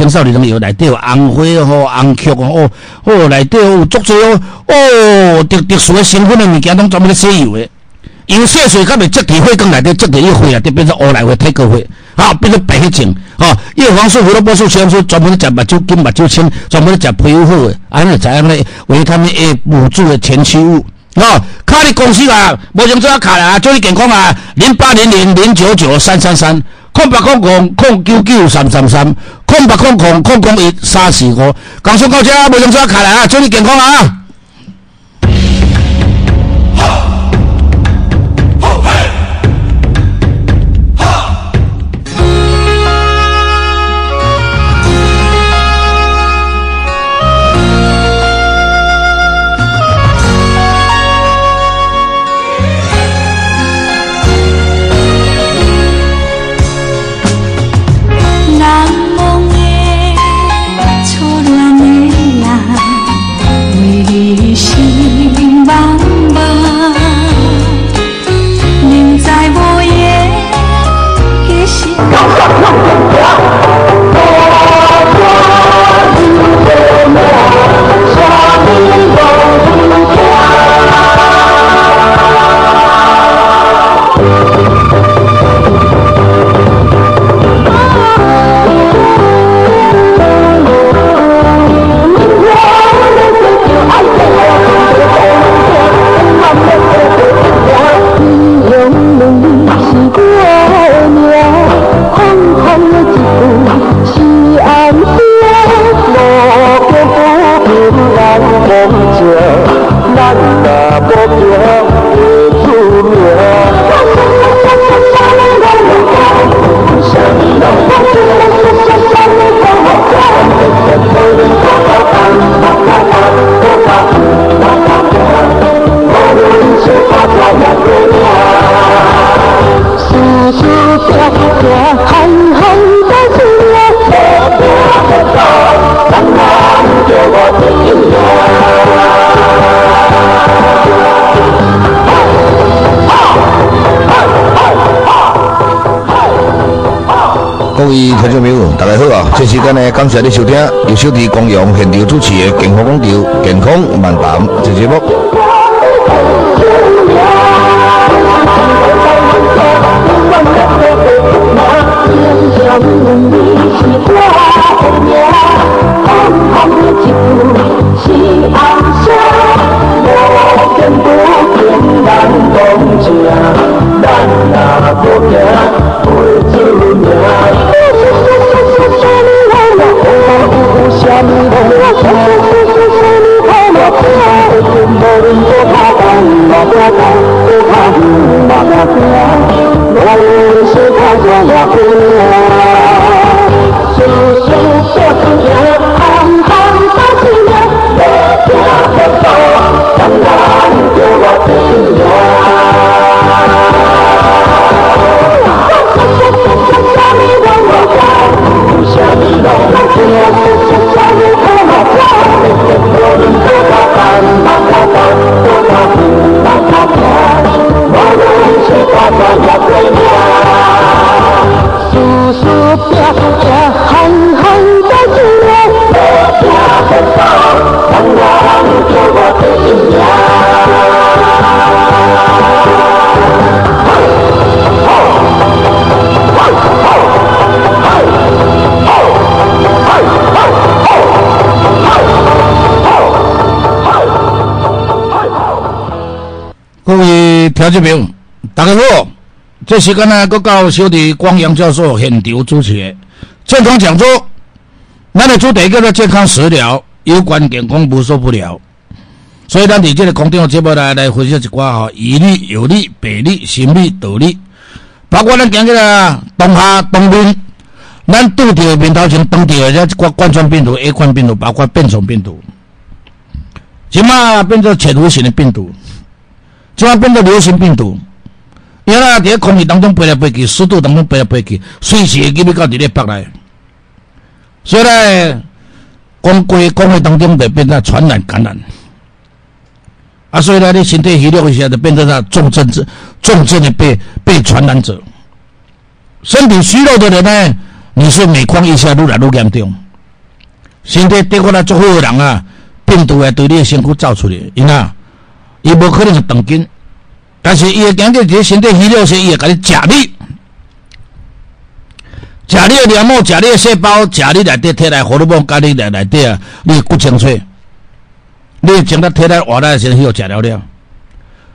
青少年有内底有红花哦、红曲哦，哦，内底有足多哦，哦，特特殊的？成分的？物件，拢专门咧洗油的。因血水甲袂积伫血管内底，积伫一血啊，就变成乌来血、太高血，啊，变成白血症，哈。叶黄素、胡萝卜素、香素，专门食目睭金、目睭青，专门食皮肤好的，安尼知影咧维他命 A 辅助的？前驱物，哦，卡你公司啊，无用做卡啊，祝你健康啊，零八零零零九九三三三。空八空空空九九三三三，空八空空空空一三四五，讲说到这，无用纸卡来啊，祝你健康啊！间呢，感谢你收听由小弟光阳现场主持的《健康讲调健康漫谈》这节目。Jaya, Jaya Shri Jaya. 听众朋友，大家好！这时间呢，搁到小弟光阳教授现场主持的健康讲座。咱的主题叫做健康食疗，有关健康无所不聊。所以咱伫这个空中节目来来分析一寡吼，以理、有理、百理、心理、道理，包括咱讲这个东下东面，咱拄着面头前碰到的这一寡冠状病毒、A 冠病毒，包括变种病毒，即马变做潜伏型的病毒。即啊变做流行病毒，因为伫咧空气当中飞来飞去，湿度当中飞来飞去，随时会入去到伫咧北来，所以咧，讲过空气当中就变成传染感染，啊，所以咧你身体虚弱一下，就变成了重症者，重症的被被传染者。身体虚弱的人呢，你是每况愈下，愈来愈严重。身体得过来足好的人啊，病毒会对你的身躯走出来，因啊，伊无可能是动筋，但是伊会感觉你身体虚弱时，伊会甲你食你，食你的黏膜，食你的细胞，食你内底体内荷尔蒙，甲你内内底啊，你骨清脆，你整个体内活来时，又食了了。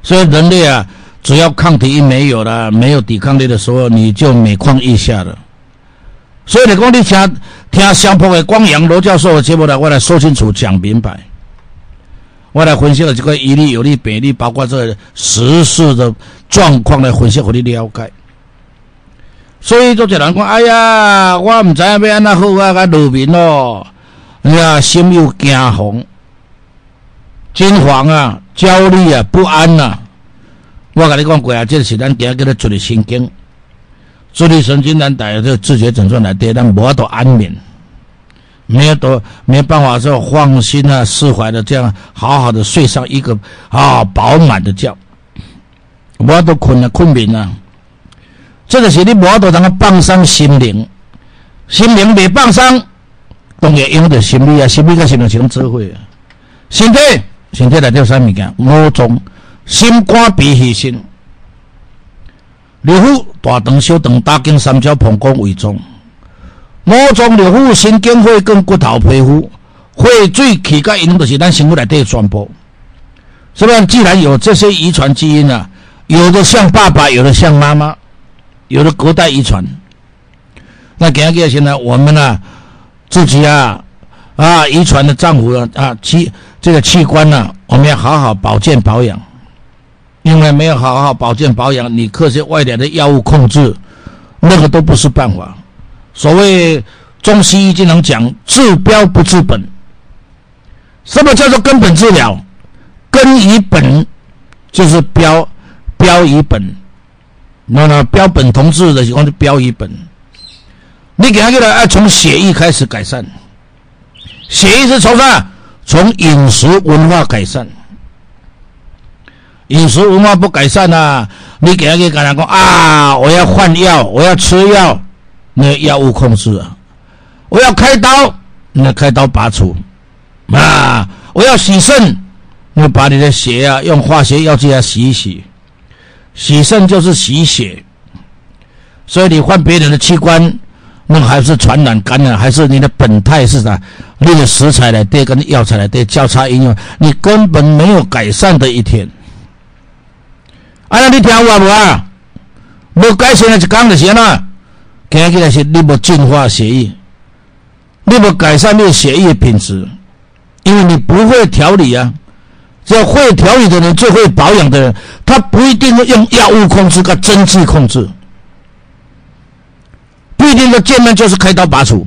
所以人类啊，只要抗体一没有了，没有抵抗力的时候，你就每况愈下了。所以你讲你听听相扑的光阳罗教授的节目呢，我来说清楚讲明白，我来分析了这个一利有利比例，包括这时事的状况来分析和你了解。所以就一人讲，哎呀，我唔知要安那好啊，个路面哦，哎呀，心又惊慌、惊慌啊，焦虑啊，不安呐。我跟你讲过啊，这是咱今日叫做自律神经。自律神经咱大家这自觉诊断来对，但无多安眠，没有多没办法说放心啊、释怀的这样好好的睡上一个啊饱满的觉，我都困了困眠了。这个是你无多能够放松心灵，心灵未放松，当然用着心理啊，心理跟心灵是种智慧啊。身体身体内底有啥物件？五脏：心肝脾肺肾。六腑大肠小肠大经三焦膀胱胃脏，五脏六腑神经会跟骨头皮肤血水气甲因都是咱身体内底传播。是不是？既然有这些遗传基因啊，有的像爸爸，有的像妈妈，有的隔代遗传。那给个现在我们呢自己啊啊遗传的脏腑啊啊器这个器官呢，我们要好好保健保养。因为没有好好保健保养，你靠些外来的药物控制，那个都不是办法。所谓中西医经常讲治标不治本。什么叫做根本治疗？根与本就是标标与本。那那标本同治的情况就标与本。你给他给他，要从血液开始改善。血液是从啥？从饮食文化改善。饮食文化不改善呐，你给他给感染讲啊，我要换药，我要吃药，那药物控制啊，我要开刀，那开刀拔除啊，我要洗肾，那把你的血啊用化学药剂来洗一洗，洗肾就是洗血，所以你换别人的器官，那还是传染感染，还是你的本态是啥？你的食材来对，跟药材来对交叉应用，你根本没有改善的一天。啊！你听我不啊？无改善的就讲就是安怎？听起来是你无净化血液，你无改善你血液品质，因为你不会调理啊。只要会调理的人，最会保养的人，他不一定会用药物控制，跟针剂控制，不一定的见面就是开刀拔除，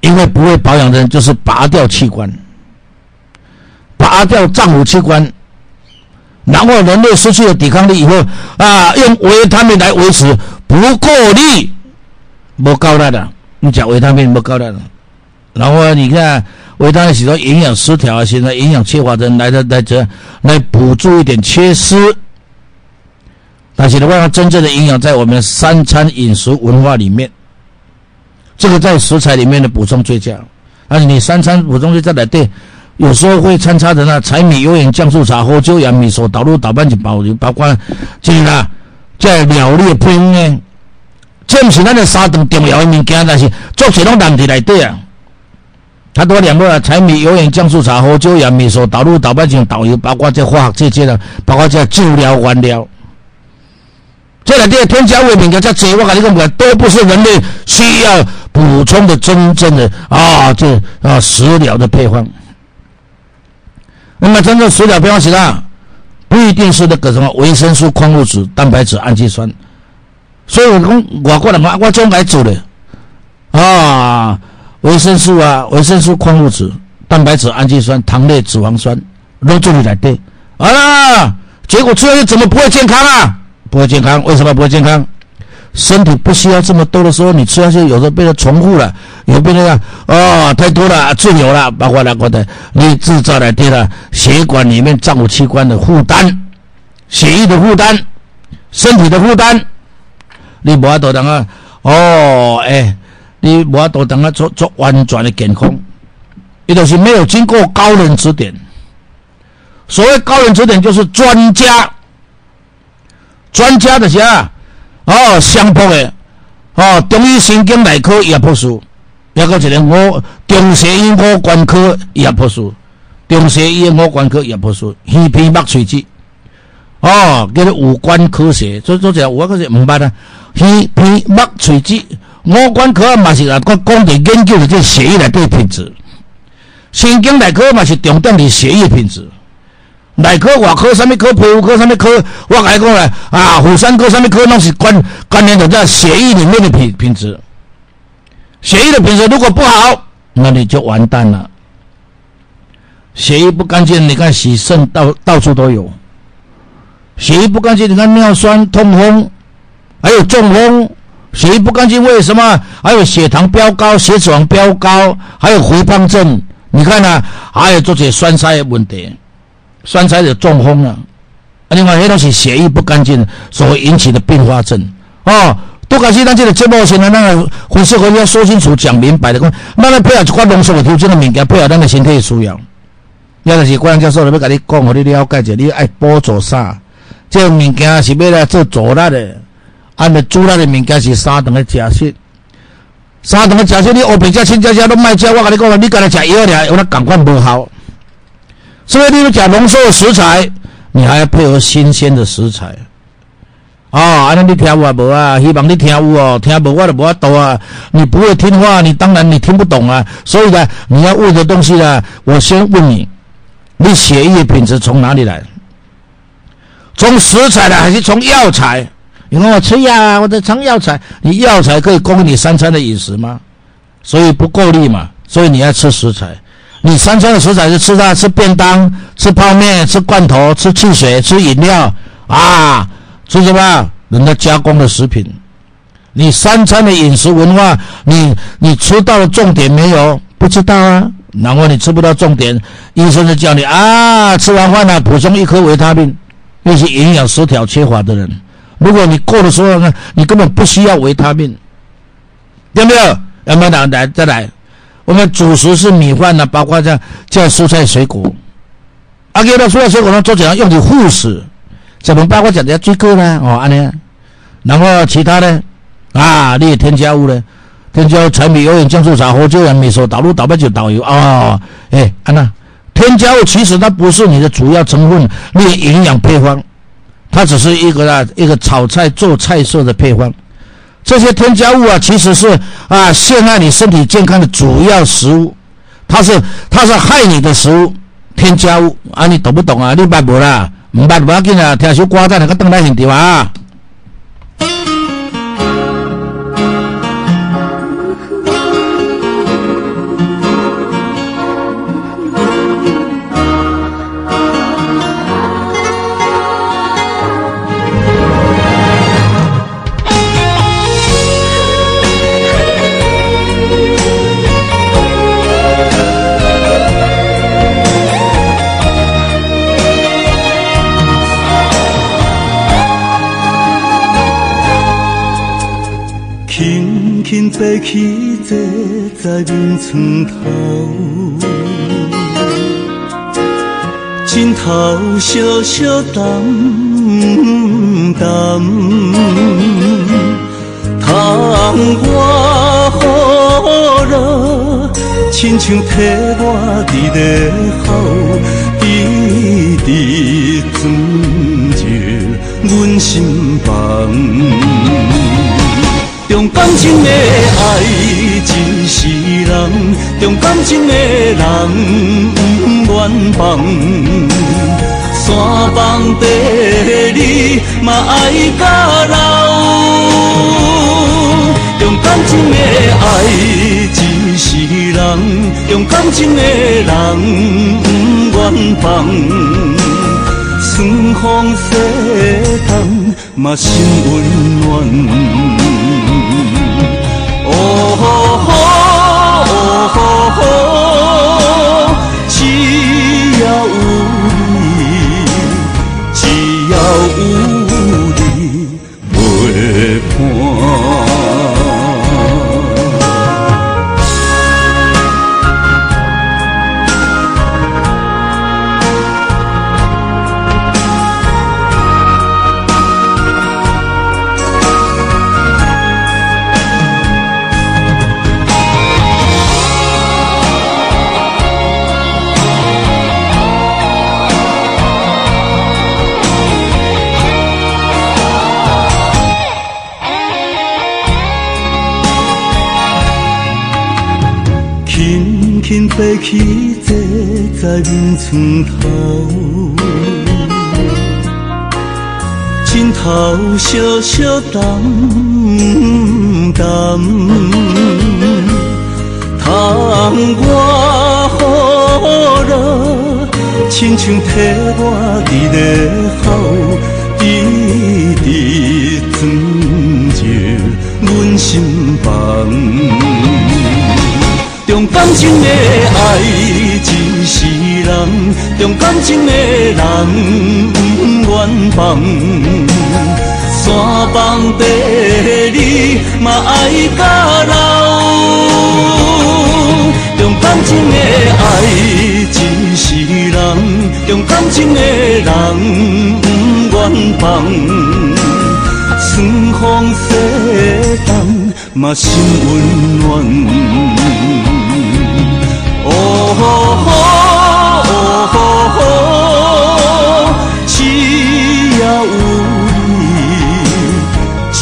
因为不会保养的人就是拔掉器官，拔掉脏腑器官。然后人类失去了抵抗力以后，啊，用维他命来维持，不够力，不够力的。你讲维他命不够力的。然后你看维他命许多营养失调啊，现在营养缺乏的人来的来这来补助一点缺失。但是的话，真正的营养在我们三餐饮食文化里面，这个在食材里面的补充最佳。而且你三餐补充最佳来对。有时候会穿插着那柴米油盐酱醋茶、喝粥养米所导入导半就包包括这个在料理配方呢，这不是咱的三顿重要的物件，但是做起拢难题来对啊。它多两个啊柴米油盐酱醋茶、花椒盐米所导入导半就导游，包括这化学这些的，包括这治疗原料。这两点添加物品，叫这我跟你讲，都不是人类需要补充的真正的啊，这啊食疗的配方。那么真正食疗配方是啥？不一定是那个什么维生素、矿物质、蛋白质、氨基酸。所以我讲外国人嘛，我总来做的啊，维生素啊，维生素、矿物质、蛋白质、氨基酸、糖类、脂肪酸，都做来对。啊，结果吃了怎么不会健康啊？不会健康，为什么不会健康？身体不需要这么多的时候，你吃下去有时候变成重复了，有变成哦太多了，自由了，包括那个的你制造来对了血管里面脏腑器官的负担，血液的负担，身体的负担，你无法度等啊哦哎，你无法度等啊做做完全的健康，也就是没有经过高人指点。所谓高人指点，就是专家，专家的啥？哦，相扑的。哦，中医神经内科医博士，也个一个我中西医五官科医博士，中西医五官科医博士，耳鼻目喙舌，哦，叫做五官科学，所以做这我可是唔捌啊。耳鼻目喙舌五官科嘛是啊，讲讲的研究的这血液内底品质，神经内科嘛是重点的血液品质。内科、外科、什么科、皮肤科、什么科，我来讲来啊，妇产科什么科，拢是关关联的在血液里面的品品质。血液的品质如果不好，那你就完蛋了。血液不干净，你看洗肾到到处都有。血液不干净，你看尿酸、痛风，还有中风。血液不干净，为什么？还有血糖飙高、血脂肪飙高，还有肥胖症。你看呢？还有这些栓塞的问题。酸菜的中风了，另外迄都是血液不干净所引起的并发症哦。多感谢咱这个节目先来，那个分析和要说清楚、讲明白的讲，那个配合一块浓缩的调整的物件，配合咱的身体需要。要就是关教授要甲你讲，互你了解一下，你爱补做啥？这个物件是要来做助力的，按照主力的物件是三顿的食食，三顿的食食，你后边加亲家家都卖食，我甲你讲，你干来食药了，有那感官无效。所以你们讲浓缩的食材，你还要配合新鲜的食材。哦，安尼你听有啊无啊？希望你听有哦，听无我就无法度啊。你不会听话，你当然你听不懂啊。所以呢，你要问的东西呢，我先问你：你血液品质从哪里来？从食材来，还是从药材？因为我吃药啊，我在尝药材。你药材可以供你三餐的饮食吗？所以不够力嘛。所以你要吃食材。你三餐的食材是吃啥？吃便当、吃泡面、吃罐头、吃汽水、吃饮料啊？吃什么？人家加工的食品。你三餐的饮食文化，你你吃到了重点没有？不知道啊？难怪你吃不到重点。医生就叫你啊，吃完饭了补充一颗维他命。那些营养失调缺乏的人，如果你过的时候呢，你根本不需要维他命，有没有？有没有？来再来。我们主食是米饭呢，包括这这蔬菜水果。啊，给了蔬菜水果呢，做怎样用的护食？怎么包括讲的最够呢？哦，安尼。然后其他的啊，你添加物呢？添加柴米油盐酱醋茶、胡椒盐、米说、导入导白酒、导油啊。哎，安娜，添加物其实它不是你的主要成分，你营养配方，它只是一个啊一个炒菜做菜色的配方。这些添加物啊，其实是啊陷害你身体健康的主要食物，它是它是害你的食物，添加物啊，你懂不懂啊？你白无啦？唔白不要紧啊，听首歌在那个等待现场啊。飞起坐在眠床头，枕头小小淡淡，窗外雨落，亲像替我伫咧哭，滴滴钻入阮心房。情的爱一世人，重感情的人不愿放。山崩地裂嘛爱甲老，重感情的爱一世人，重感情的人不愿放。春风西东嘛心温暖。home. 轻爬起，坐在面床头，枕头小小淡淡，窗外雨落，亲像替我伫咧哭，滴滴钻入阮心房。情的爱一世人，重感情的人不愿放。山崩地裂嘛爱甲老，重感情的爱一世人，重感情的人不愿放。春风西东嘛心温暖。吼哦吼吼，只要有你，只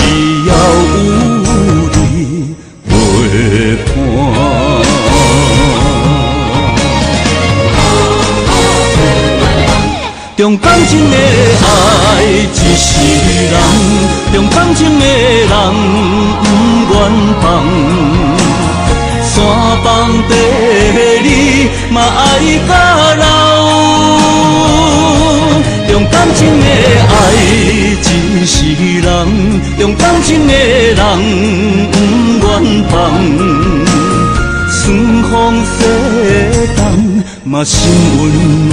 要有你陪伴。重感情的爱一世人，重感情的人不愿放，山崩地。嘛爱甲老，用感情的爱一世人，用感情的人不愿放。春风西东嘛心温暖。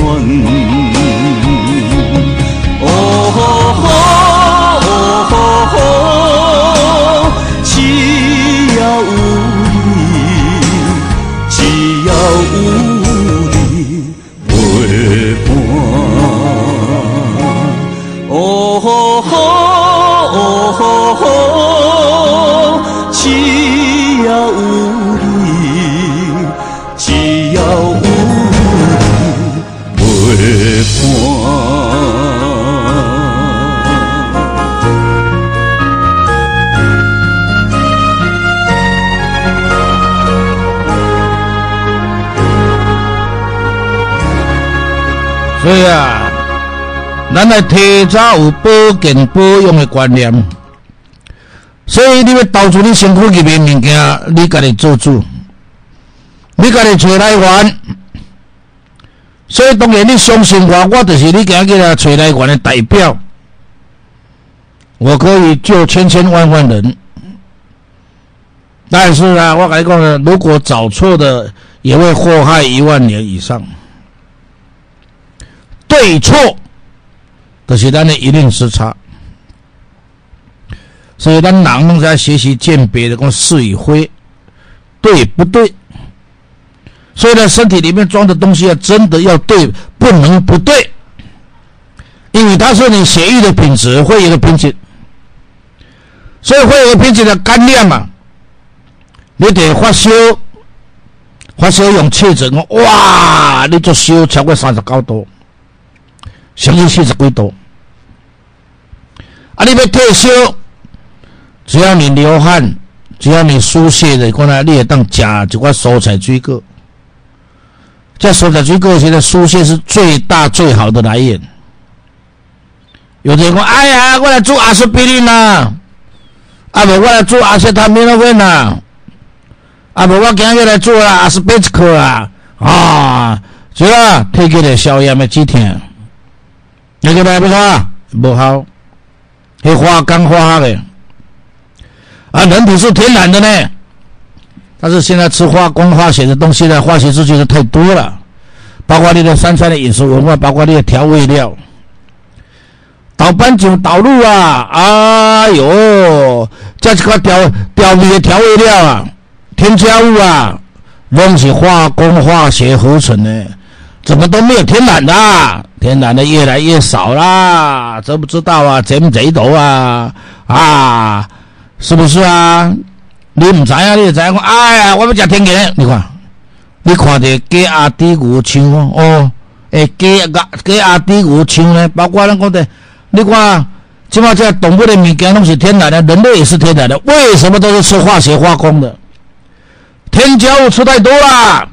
来提早有保健保养的观念。所以你要投资你身躯入面物件，你家己做主，你家己找来源。所以当然你相信我，我就是你今日来找来源的代表。我可以救千千万万人，但是啊，我跟你讲呢，如果找错的，也会祸害一万年以上。对错，都是咱的一定时差，所以咱人在学习鉴别的，讲是与非，对不对？所以呢，身体里面装的东西啊，真的要对，不能不对，因为它是你血液的品质，会有个瓶颈，所以会有个瓶颈的干练嘛，你得发烧，发烧用气诊，哇，你就烧超过三十九度。相信四十几度，啊！你要退休，只要你流汗，只要你输血的，可能你也当食一块蔬菜水果。这蔬菜水果现在输血是最大最好的来源。有的人讲：“哎呀，我来做阿司匹林呐，啊不，我来做阿司他命诺芬呐，啊不，我今日来做啦阿司匹克啊，啊，是啊，退给的消炎的几天。”那个买不好，不好，黑花干花的。啊，人体是天然的呢，但是现在吃化工化学的东西呢，化学制剂的太多了，包括你的三餐的饮食文化，包括你的调味料，倒斑酒、倒入啊，哎呦，这几个调调味的调味料啊，添加物啊，拢是化工化学合成的。怎么都没有天然的，天然的越来越少啦，知不知道啊？贼不贼多啊？啊，是不是啊？你唔知啊？你知我，哎呀，我要食天然，你看，你看的假阿底牛枪哦，诶，假阿假阿底牛枪呢？包括咱讲的，你看，起码这动物的物件拢是天然的，人类也是天然的，为什么都是吃化学化工的？添加物吃太多了。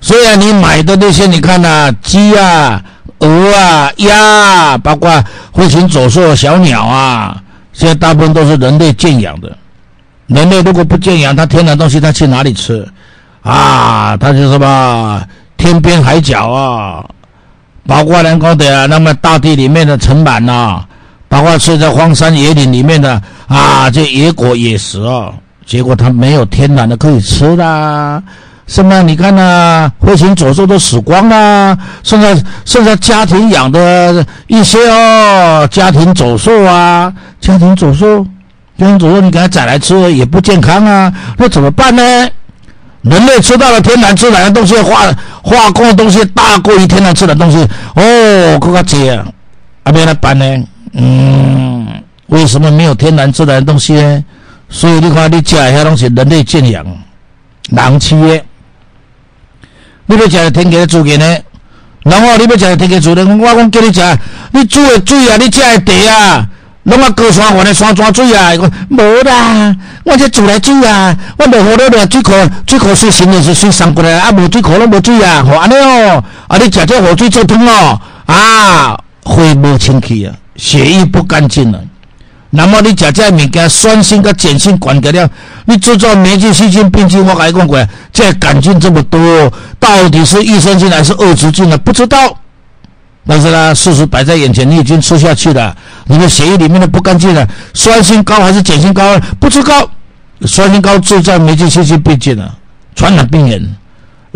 虽然你买的那些，你看呐，鸡啊、鹅啊、鸭啊，包括飞禽走兽、小鸟啊，现在大部分都是人类圈养的。人类如果不圈养，它天然东西它去哪里吃？啊，它就什么天边海角啊，包括人工的啊，那么大地里面的尘螨呐，包括吃在荒山野岭里面的啊，这野果野食啊，结果它没有天然的可以吃的。什么？你看呐，飞禽走兽都死光了，剩下剩下家庭养的一些哦，家庭走兽啊，家庭走兽，家庭走兽，你给它宰来吃也不健康啊，那怎么办呢？人类吃到了天然自然的东西，化化工的东西大过于天然自然东西，哦，更加这样，啊，别来办呢？嗯，为什么没有天然自然的东西呢？所以你看，你吃的遐东西，人类圈养，人吃。你要食天价的猪肉呢？然后你要食天价猪肉，我讲叫你食，你煮的水啊，你食的茶啊，拢啊高山原的山泉水啊？无啦，我这自来水啊，我无好了了水库，水库水新的是水送过来，啊无水库拢无水啊，吼安尼哦，啊你食这河水做汤哦，啊肺无清气啊，血液不干净了。那么你食这物件，酸性跟碱性管得了，你制造霉菌、细菌、病菌，我跟你讲过，这杆菌这么多，到底是益生菌还是恶毒菌呢？不知道。但是呢，事实摆在眼前，你已经吃下去了，你的血液里面的不干净了，酸性高还是碱性高？不知道。酸性高制造霉菌、细菌、病菌了，传染病人。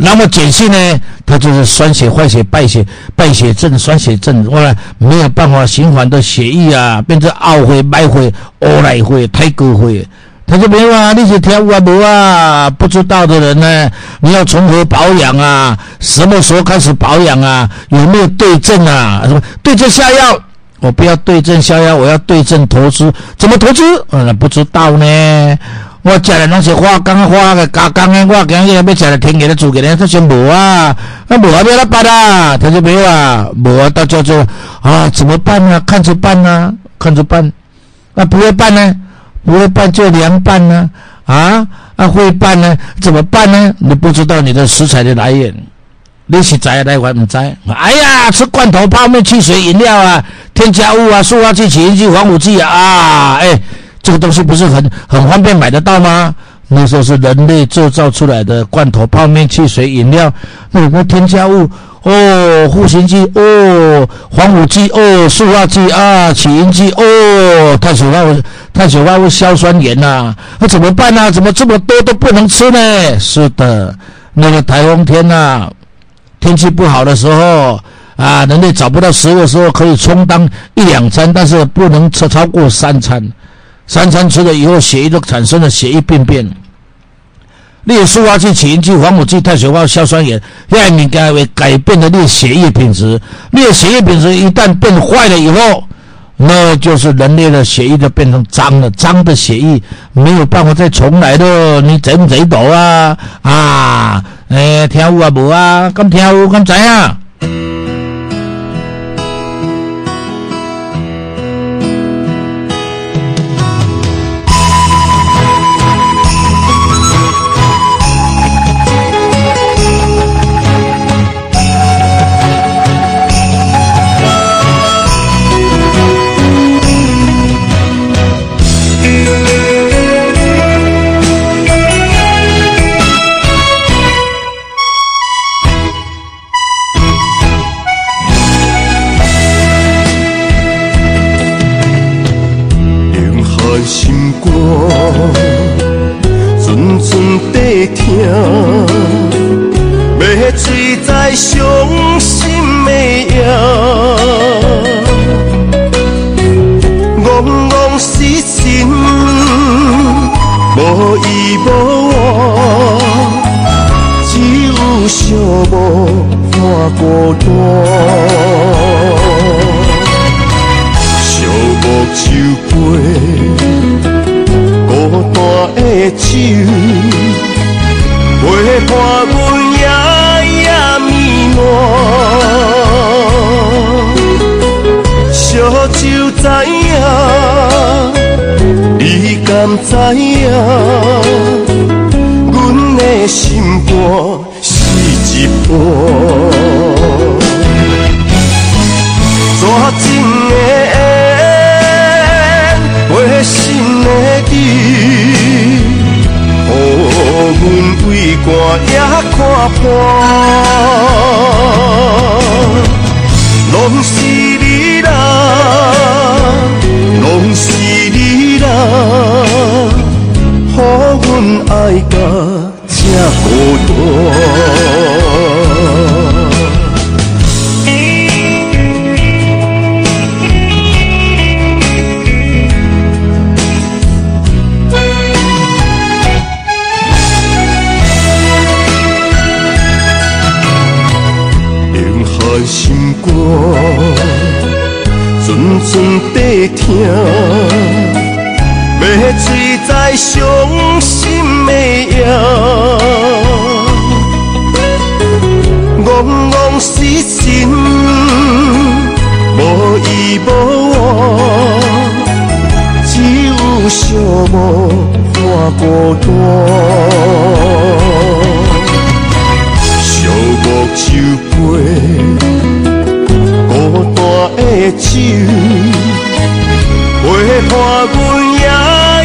那么碱性呢？它就是酸血、坏血、败血、败血症、酸血症，后来没有办法循环的血液啊，变成懊悔、白灰、欧来灰、太哥灰，他就没有啊。那些跳舞啊、不啊，不知道的人呢，你要从何保养啊？什么时候开始保养啊？有没有对症啊？什么对症下药？我不要对症下药，我要对症投资。怎么投资？嗯，不知道呢。我食的拢是化工化的加工的，我今日要食的天然的猪肉呢，他说无啊，那无啊，要哪办啊？他说没有啊，无啊，到叫做啊，怎么办呢？看着办呢，看着办。那不会办呢？不会办就凉拌呢？啊，那会办呢？怎么办呢？你不知道你的食材的来源，你是在来还唔在？哎呀，吃罐头、泡面、汽水、饮料啊，添加物啊，塑化剂、起因剂、防腐剂啊，啊，哎。这个东西不是很很方便买得到吗？那时候是人类制造出来的罐头、泡面、汽水、饮料，那有个添加物哦，护形剂哦，防腐剂哦，塑化剂啊，起因剂哦，碳水化物、碳水化物硝酸盐呐，那怎么办呢？怎么这么多都不能吃呢？是的，那个台风天呐，天气不好的时候啊，人类找不到食物的时候，可以充当一两餐，但是不能吃超过三餐。三餐吃了以后，血液都产生了血液病变。例如塑化剂、起因剂、防腐剂、碳水化合物、硝酸盐，让你改为改变了你血液品质。你的血液品质一旦变坏了以后，那就是人类的血液就变成脏了，脏的血液没有办法再重来的。你怎怎到啊？啊，诶，听有啊无啊？咁听有咁知啊？歌，阵阵地听，要醉在伤心的夜，戆戆失神，无依无靠，只有寂寞看孤单，酒杯。孤单的酒，陪伴阮夜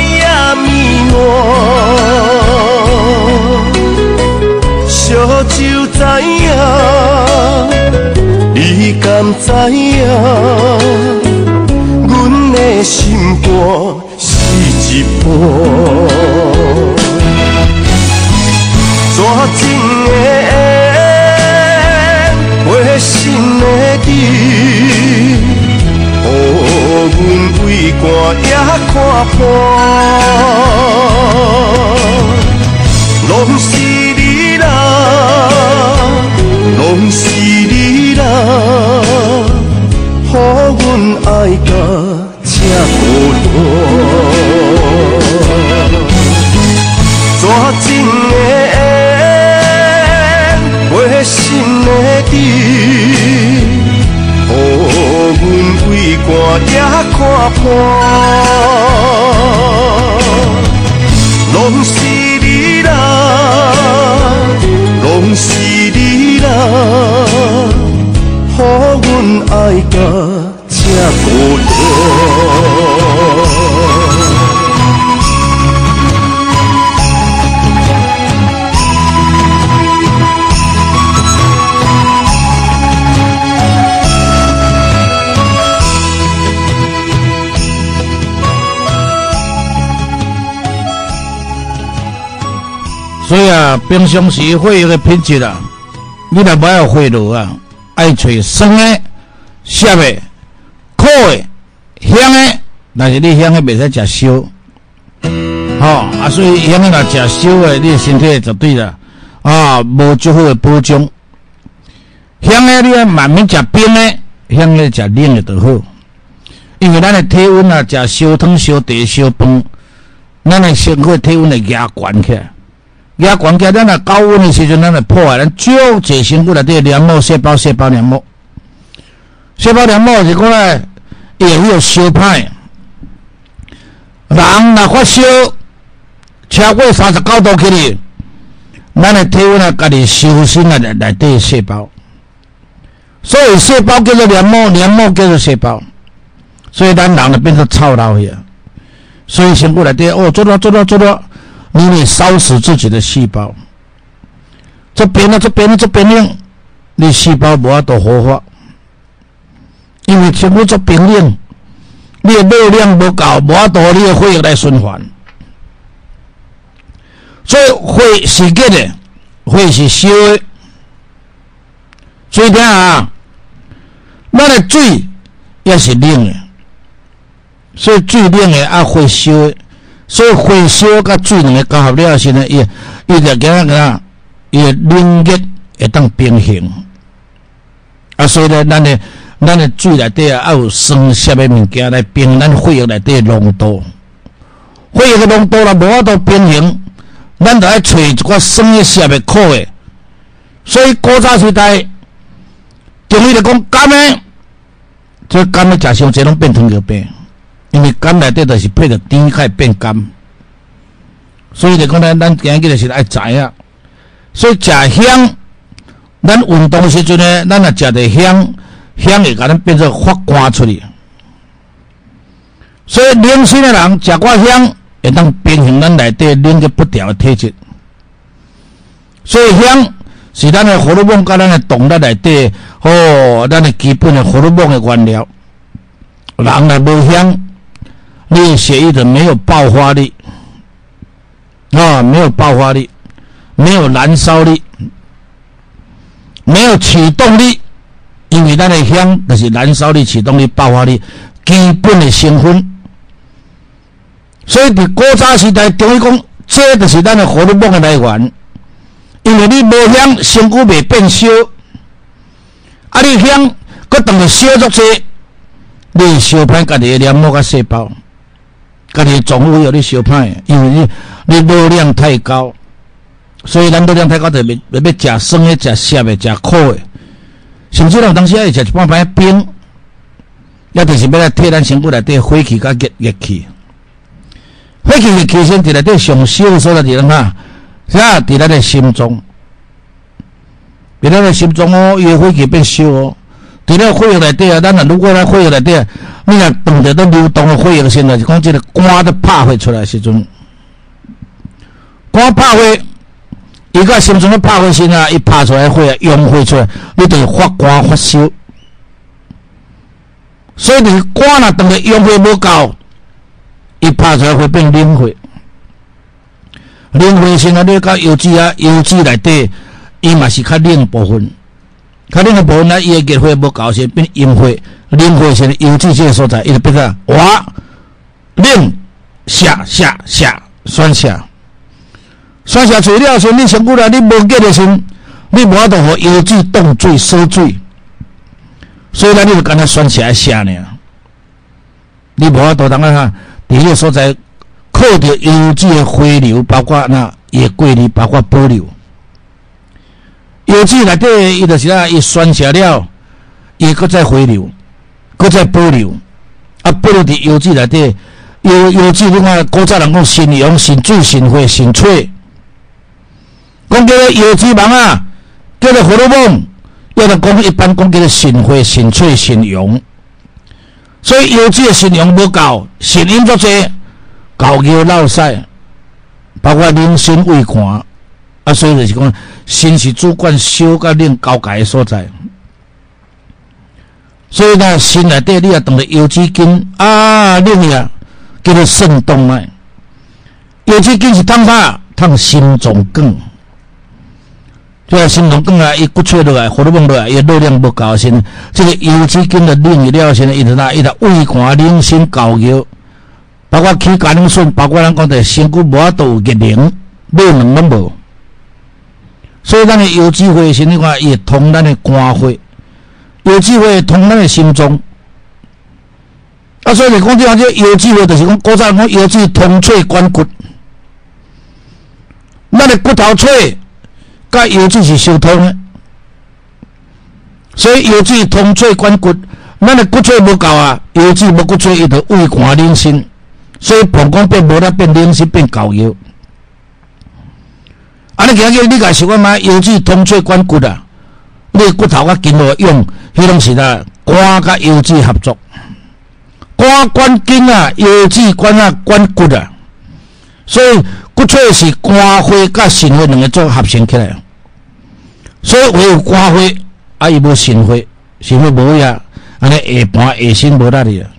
夜眠晚。烧酒知影，你敢知影？阮的心肝是一波，抓紧的。回心的志，予阮为寒也看破。拢是你啦，拢是你啦，予阮爱甲也看破。拢是你啦，拢是你啦，予阮爱到所以啊，平常时会有个品质啊，你若不要贿赂啊，爱找酸的、涩的、苦的、香的，但是你香的袂使食烧，吼啊，所以香的若食烧的，你身体绝对啦啊，无足好的保障。香的你要慢慢食冰的，香的食冷的就好，因为咱的体温啊，食烧汤、烧茶、烧饭，咱的身体体温会压悬起。来。压关节，咱若高温的时阵，咱来破坏咱足侪身躯内底黏膜细胞、细胞黏膜、细胞黏膜是讲咧，会有烧歹。人若发烧超过三十九度起哩，咱的体温啊，家己收身啊，内内底细胞。所以细胞叫做黏膜，黏膜叫做细胞，所以咱人就变成臭老去。所以身躯内底哦，做了做了做了。你会烧死自己的细胞，这边呢，这边呢，这边呢，你细胞无法度活化，因为全部做冰冷，你的热量不够，无法度你的血液来循环，所以血是热的，血是烧的，所以听啊，咱的水也是冷的，所以最冷的啊会烧。所以火烧甲水两个结合了时呢，伊伊就怎样怎样，伊冷热会当平衡。啊，所以呢，咱的咱的水内底啊，要有酸涩的物件来平咱血液内底浓度。血液的浓度啦，无法度平衡，咱就要找一寡酸的、涩的、苦的。所以古早时代，中医就讲甘的，这甘的食伤济拢变糖尿病。因为肝内底就是配着甜，开变甘，所以就讲呢，咱今日就是爱知影，所以食香咱运动时阵呢，咱若食着香，香会甲咱变做发汗出去。所以灵性的人食寡香，会当平衡咱内底冷个不调的体质。所以香是咱的荷尔蒙甲咱的动力内底，哦，咱的基本的荷尔蒙的原料。人若无香，你血液的没有爆发力，啊，没有爆发力，没有燃烧力。没有启动力，因为咱的香就是燃烧力、启动力、爆发力基本的成分。所以伫古早时代，中医讲，这就是咱的荷尔蒙的来源。因为你无香，身躯未变烧；啊，你香，佮当个烧作济，你烧歹家己的黏膜甲细胞，家己总会有你烧歹，因为你你热量太高。所以，咱热量太高，就要要要食酸的、食涩的、食苦的，甚至有当时还食一半半冰，也就是要来替咱身躯内底火气甲热热气。火气的气身伫内底上烧所在地方啊，是啊，伫咱的心中，伫咱的心中哦，伊的火气变烧哦。伫咱血液内底啊，咱若如果咱血液内底，你若碰着都流动的血液时，就是讲即个肝都拍火出来时阵，肝拍火。伊个心中咧拍火心啊，伊拍出来火啊，涌火出来，你就发寒发烧。所以你肝若当个涌火无够，伊拍出来会变冷火。冷火先啊，你甲油脂啊，油脂内底伊嘛是较冷部分，较冷的部分呢，伊个热火无够先变阴火。冷火先油脂这个所在，伊就变成哇冷下下下酸下。酸下水了时，你身躯内你无结的时，你无法度互油脂冻水锁水，所以呢，你就干那酸起来下呢。你无法度当啊，伫迄个所在靠着油脂的回流，包括那也过滤，包括保留。油脂内底伊就是啊，伊酸下了，伊搁再回流，搁再保留，啊，保留伫油脂内底，油油脂你看古早人讲肾阳、肾水、肾血、肾水。讲叫做油脂肪啊，叫做荷尔蒙，要来讲一般讲叫做肾灰、肾水、肾阳。所以油脂的肾阳无够，肾阴作济，高尿老屎，包括冷心胃寒啊，所以就是讲肾是主管烧甲冷交界的所在。所以呢，心内底你也当着油脂筋啊，冷呀，叫做肾动脉。油脂筋是烫啥烫心脏梗。就要心脏梗啊，伊骨脆落来，荷尔蒙落来，伊热量不够先，这个油脂跟着冷了先，伊就那伊就胃寒、冷心、高尿，包括气管顺，包括咱讲的身躯无法度热能，热能拢无。所以咱的腰椎会先你看，伊通咱的肝会，油脂会通咱的心脏。啊，所以你讲这样，这油脂会就是讲古早讲腰椎通脆关骨，咱的骨头脆。甲腰椎是相通的，所以腰椎通脆关骨，咱的骨髓无够啊，腰椎无骨髓，伊就胃寒冷心，所以膀胱变无啦，变冷心变高油。啊，你今日你甲想看嘛？油脂通脆关骨啊，你骨头甲筋络用，迄拢是啦，肝甲油脂合作，肝管筋啊，油脂关啊关骨啊，所以骨髓是肝灰甲肾血两个做合成起来。所以唯有肝火，啊伊无肾血，肾血无呀，安尼下盘下身无力哩啊。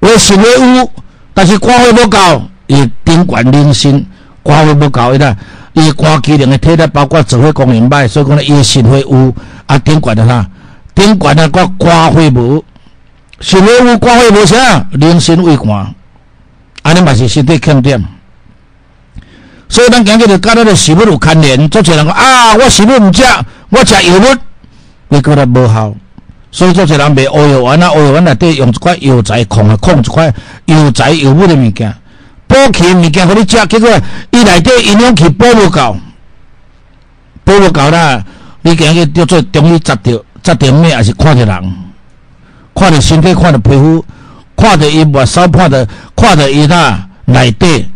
为肾血有，但是肝火无够，伊顶管冷心，肝火无够，伊啦，伊肝机能的体力包括指挥功能歹，所以讲咧伊肾火有，啊顶管的啥？顶管的个肝火无，肾火有，肝火无啥，人心胃寒，安尼嘛是身体欠点。所以咱今日就甲咱的食物有牵连，做侪人讲啊，我食物毋食，我食药物，你觉得无效。所以做侪人卖乌药丸啊，乌药丸内底用一块药材控啊，控一块药材药物的物件，补气物件互你食，结果伊内底营养气补无够，补无够啦。你今日叫做中医扎着扎着咩，还是看着人，看着身体，看着皮肤，看着伊末梢，看着看着伊那内底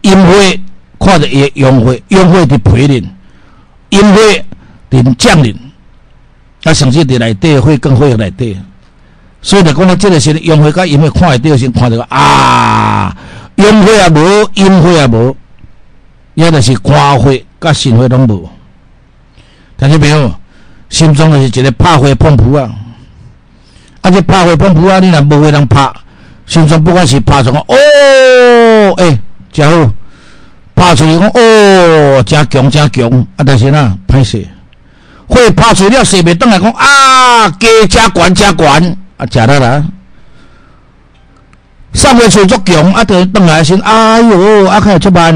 阴灰。看着伊阳血，阳血伫皮里，阴血伫降临，啊，甚至伫内底会更会内底。所以就讲咧，即个是用花甲阴花看会到先看着啊，阴火也无，阴火也无，也就是官花甲神花拢无。听见没有？心中就是一个拍花碰扑啊！啊，这拍花碰扑啊，你若无花人拍，心中不管是拍什么，哦，诶，真好，拍出去讲哦，真强真强，啊，但是呐，歹势，火拍出了，射袂倒来讲啊，加加悬加悬。啊，食了啦！上回吹足强，啊，就倒来先，哎哟，啊，开始出班，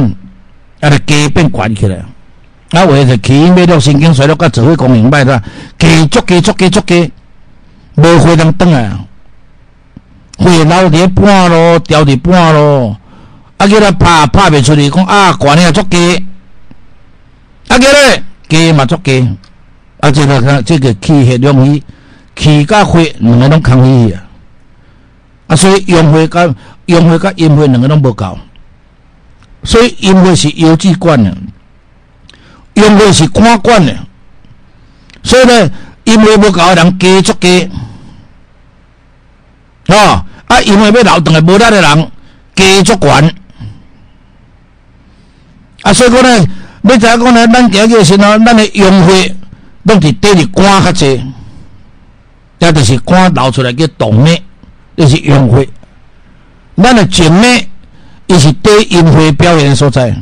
啊，就加变悬起来。啊，为着起买了神经衰弱，甲指挥功能歹啦，加足加足加足加，无会通倒来，会留伫半路，掉伫半路，啊，叫他拍拍袂出去，讲啊，悬了足加，啊，叫咧加嘛足加，啊，这个这个气血容易。气甲血两个拢空虚去啊！啊，所以阳血甲阳血甲阴血两个拢无够，所以阴血是腰肌管的，阳血是肝管的，所以呢，阴血无够人加足加，哦，啊，阴血要流动的无力的人加足悬，啊，所以讲呢，要知影讲呢，咱今日是喏，咱的阳血拢伫底里肝较济。也就是肝流出来叫动脉，就是阴血。咱的静脉，伊是对阴血表现所在。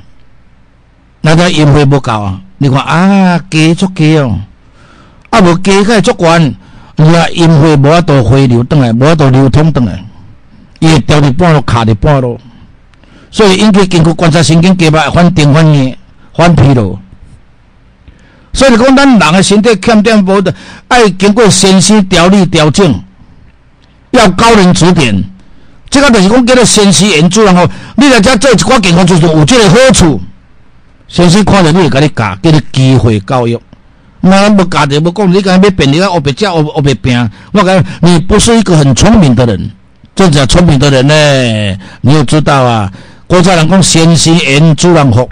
那个阴血不够啊！你看啊，加足加哦，啊无加开足悬，你看阴血无法度回流转来，无法度流通转来，伊会掉伫半路，卡伫半路。所以应该经过观察神经，加脉反定反硬反疲劳。所以讲，咱人的身体欠点无的，爱经过先师调理调整，要高人指点。这个就是讲叫做先师研主人吼，你来遮做一寡健康咨询，有这个好处。先师看着你会甲你教，叫你机会教育。那无教的无讲，你讲要变你个学别教学学别病，我讲你不是一个很聪明的人。真正聪明的人呢，你要知道啊，国家人讲先师研主人福，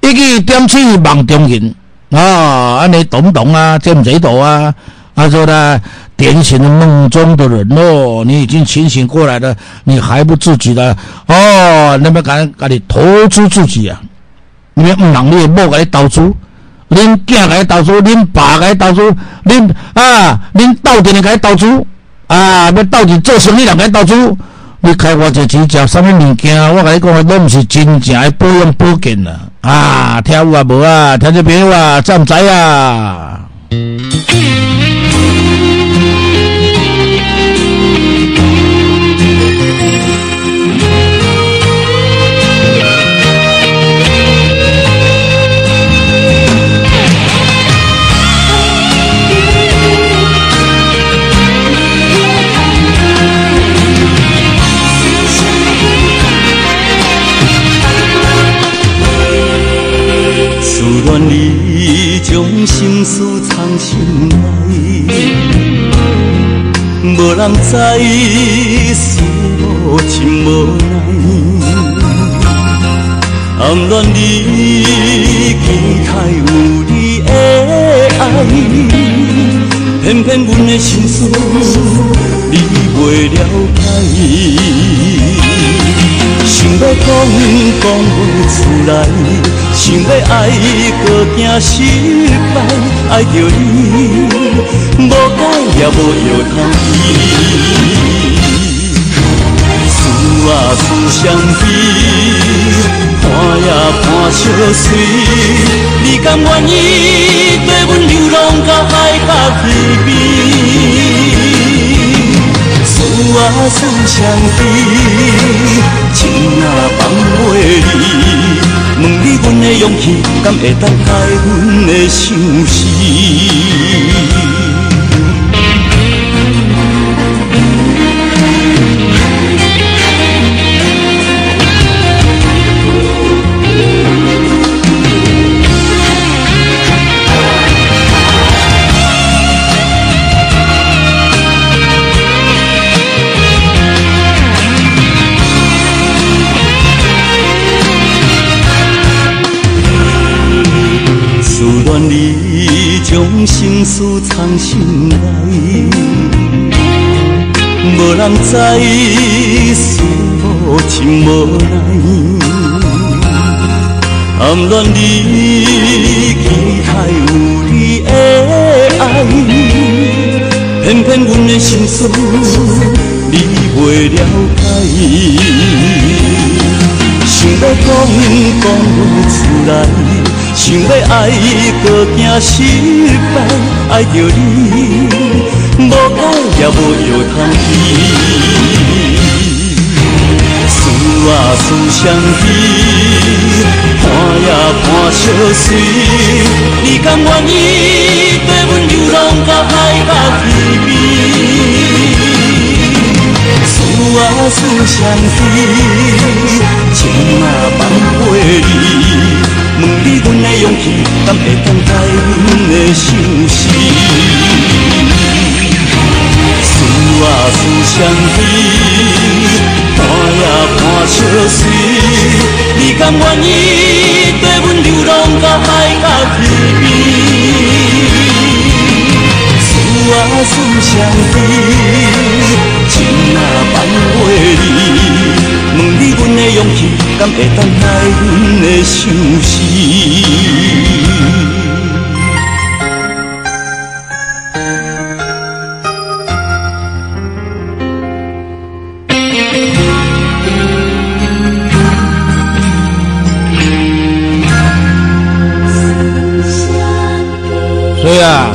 一句点起梦中人。啊，安尼懂不懂啊？这不这懂啊？他说呢，典型的梦中的人哦，你已经清醒过来了，你还不自己的哦？那么敢敢你投资自己啊？你们能力莫给投资，恁囝给投资，恁爸给投资，恁啊，恁到底你给投资啊？要到底做生意人给投资？你开我这只叫什么物件？我跟你讲，都不是真正的保养保健啊。啊，听有啊无啊？听这朋友啊，知唔知啊？愿你将心事藏心内，无人知，思无情无奈。暗恋你，期待有你的爱，偏偏阮的心事你袂了解。想要讲讲不出来，想要爱搁惊失败，爱着你，无解也无药通医。思啊思相依，盼也盼相随，你甘愿意跟阮流浪到海角天边？思啊思相依，情啊放袂离，问你的勇气，敢会当改阮的相思？心内，无人知，思无情无奈。暗恋你，期待有你的爱，偏偏阮的心事你袂了解。想要讲讲不出来，想要爱搁惊失败，爱着你无解也无药通医。思啊思相依，盼也盼相随，你甘愿意跟阮流浪到海角天边？思啊思相依，情啊放袂离，问你阮的勇气，敢会当改阮的心事？思啊思相依，盼也盼相随，你甘愿意跟阮流浪到海角天边？思啊思相依。情若放袂离，问你阮的勇气，敢会当改阮的心事？所以啊。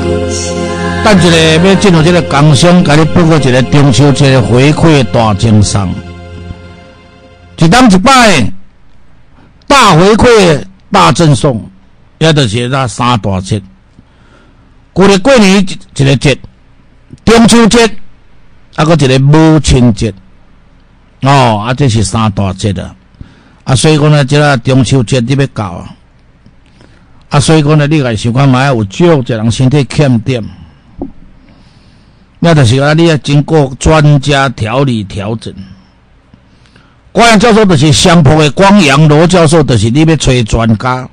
等一个要进入这个工商，给你报告一个中秋节的回馈大奖赏，一当一摆大回馈大赠送，也就是那三大节。过了过年一个节，中秋节，啊个一个母亲节，哦，啊这是三大节的，啊所以讲呢，这个中秋节你要搞啊，啊所以讲呢，你来想看买有少一人身体欠点。那就是啊，你要经过专家调理调整。光阳教授就是相扑的光阳，罗教授就是你要找专家。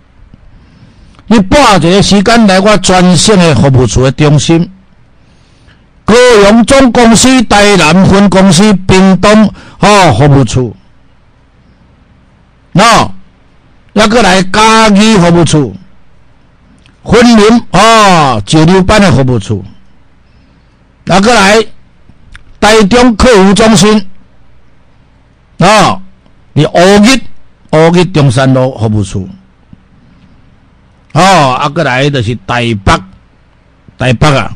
你拨一个时间来我专线的服务处的中心，高雄总公司台南分公司屏东哦服务处，喏，要过来嘉义服务处，分林哦九六班的服务处。那过来，台中客服中心啊，你乌日乌日中山路服务处，哦，啊，过来就是台北，台北啊，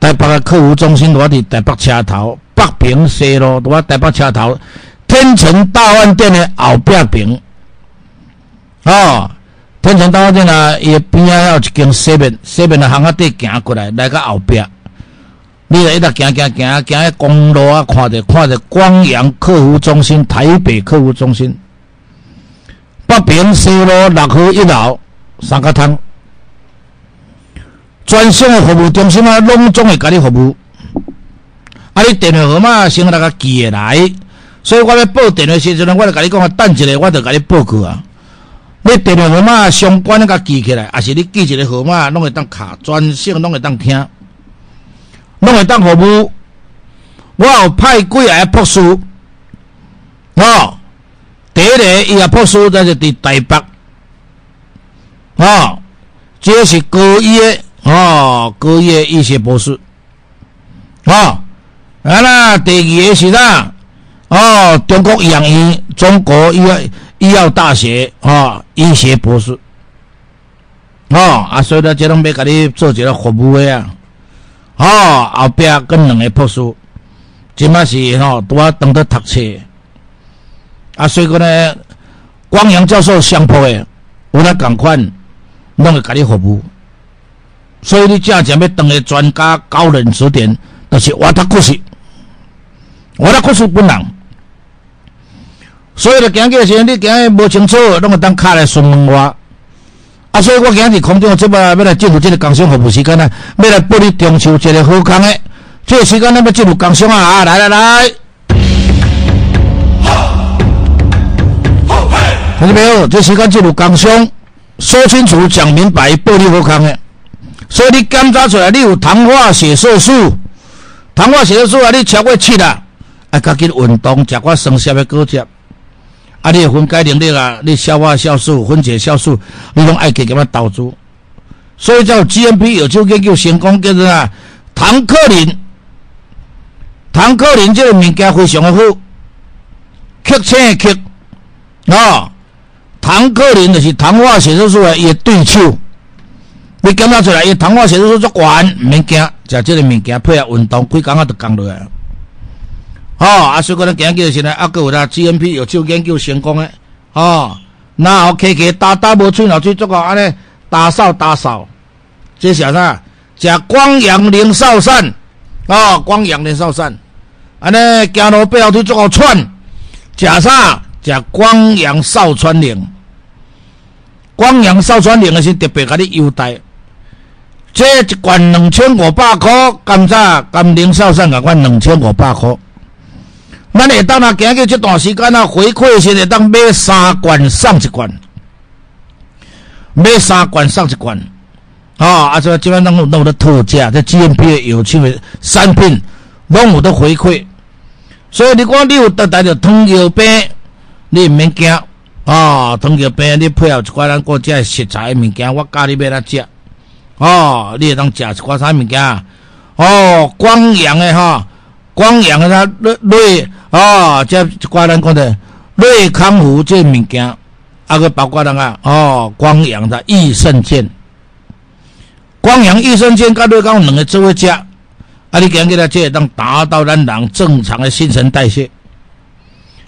台北的客服中心我伫台北车头北平西路，我台北车头天成大饭店的后壁平，哦，天成大饭店啊，伊边仔有一间西面，西面的巷仔底行过来，来个后壁。你来一直行行行行喺公路啊，看着看着光阳客服中心，台北客服中心，北平西路六号一楼三个窗，专线的服务中心啊，拢总会甲你服务。啊，你电话号码先那个记下来，所以我要报电话时阵，我就甲你讲啊，等一下我就甲你报去啊。你电话号码相关那个记起来，还是你记一个号码，拢会当卡专线，拢会当听。拢会当服务，我有派几个博士，哦，第一个伊个博士在是伫台北，哦，这是高一的哦，高一的医学博士，哦，啊啦，第二个是啥？哦，中国医院、中国医药医药大学哦，医学博士，哦，啊，所以呢，这拢要甲你做一个服务的啊。哦，后壁跟两个博士，即马是吼拄啊当在读册，啊，所以讲呢，光阳教授相扑的，有咧共款，拢会甲你服务。所以你正正要当个专家高人指点，就是我的故事，我的故事本人。所以咧，行过时，你行个无清楚，拢会当卡来询问我。啊，所以我今日空中这摆要来进入这个工商服务时间呢，要来报你中秋节的好康的。这个时间咱要进入工商啊，来来来，听见没有？这时间进入工商，说清楚、讲明白，报你好康的。所以你检查出来你有糖化血色素，糖化血色素啊，你超过七啦，啊，赶紧运动，食寡生鲜的果汁，啊，你分解能力啊，你消化酵素、分解酵素，你拢爱给咁样导出。所以叫 GMP 有就研究成功，叫做啊，糖克林，糖克林这个物件非常的好，克清克，啊，糖克林就是糖化血色素的一对手。你检查出来，伊糖化血色素足悬，免惊，食即个物件配合运动，几工啊就降落来。哦，啊，所以讲咱今日现在啊，有啦 GMP 有就研究成功诶，哦，那后 K K 打打无吹，脑吹足够安尼打扫打扫，这是啥？食光阳灵少散，哦，光阳灵少散，安尼行路背后腿足够喘，食啥？食光阳少川灵，光阳少川灵诶是特别甲你优待。这一罐两千五百块，甘蔗甘零少散个款两千五百块。咱会当啊，行去这段时间啊，回馈先会当买三罐送一罐，买三罐送一罐。啊，啊，这基本上拢有的特价，这 GMP 有趣的产品，拢有的回馈。所以你讲你有得带着糖尿病，你毋免惊啊！糖尿病你配合一寡咱国家的食材物件，我教你要哪食。哦，你会当食一寡啥物件？哦，光阳的哈，光阳的它瑞瑞哦，这寡咱讲的瑞康福这物件，啊个包括人啊哦，光阳的益生健，光阳益生健甲瑞康两个做伙食，啊，你今日来这当达到咱人正常的新陈代谢，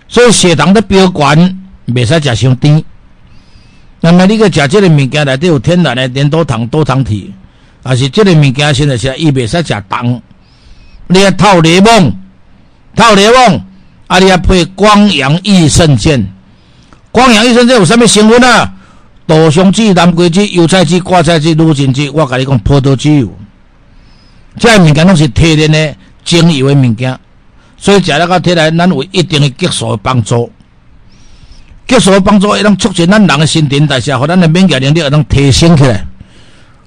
所以血糖的标管袂使食伤甜。那么你个食这个物件内底有天然的连多糖多糖体，啊是这个物件现在是伊袂使食糖，你要套柠檬，套柠檬，啊你要配光阳益肾健，光阳益肾健有啥物成分啊？杜松子、南瓜子、油菜籽、挂菜籽、乳清籽，我甲你讲葡萄籽油，这物件拢是天然的精油的物件，所以食了到体内，咱有一定的激素的帮助。激素的帮助会当促进咱人的新陈代谢，互咱的免疫能力会当提升起来。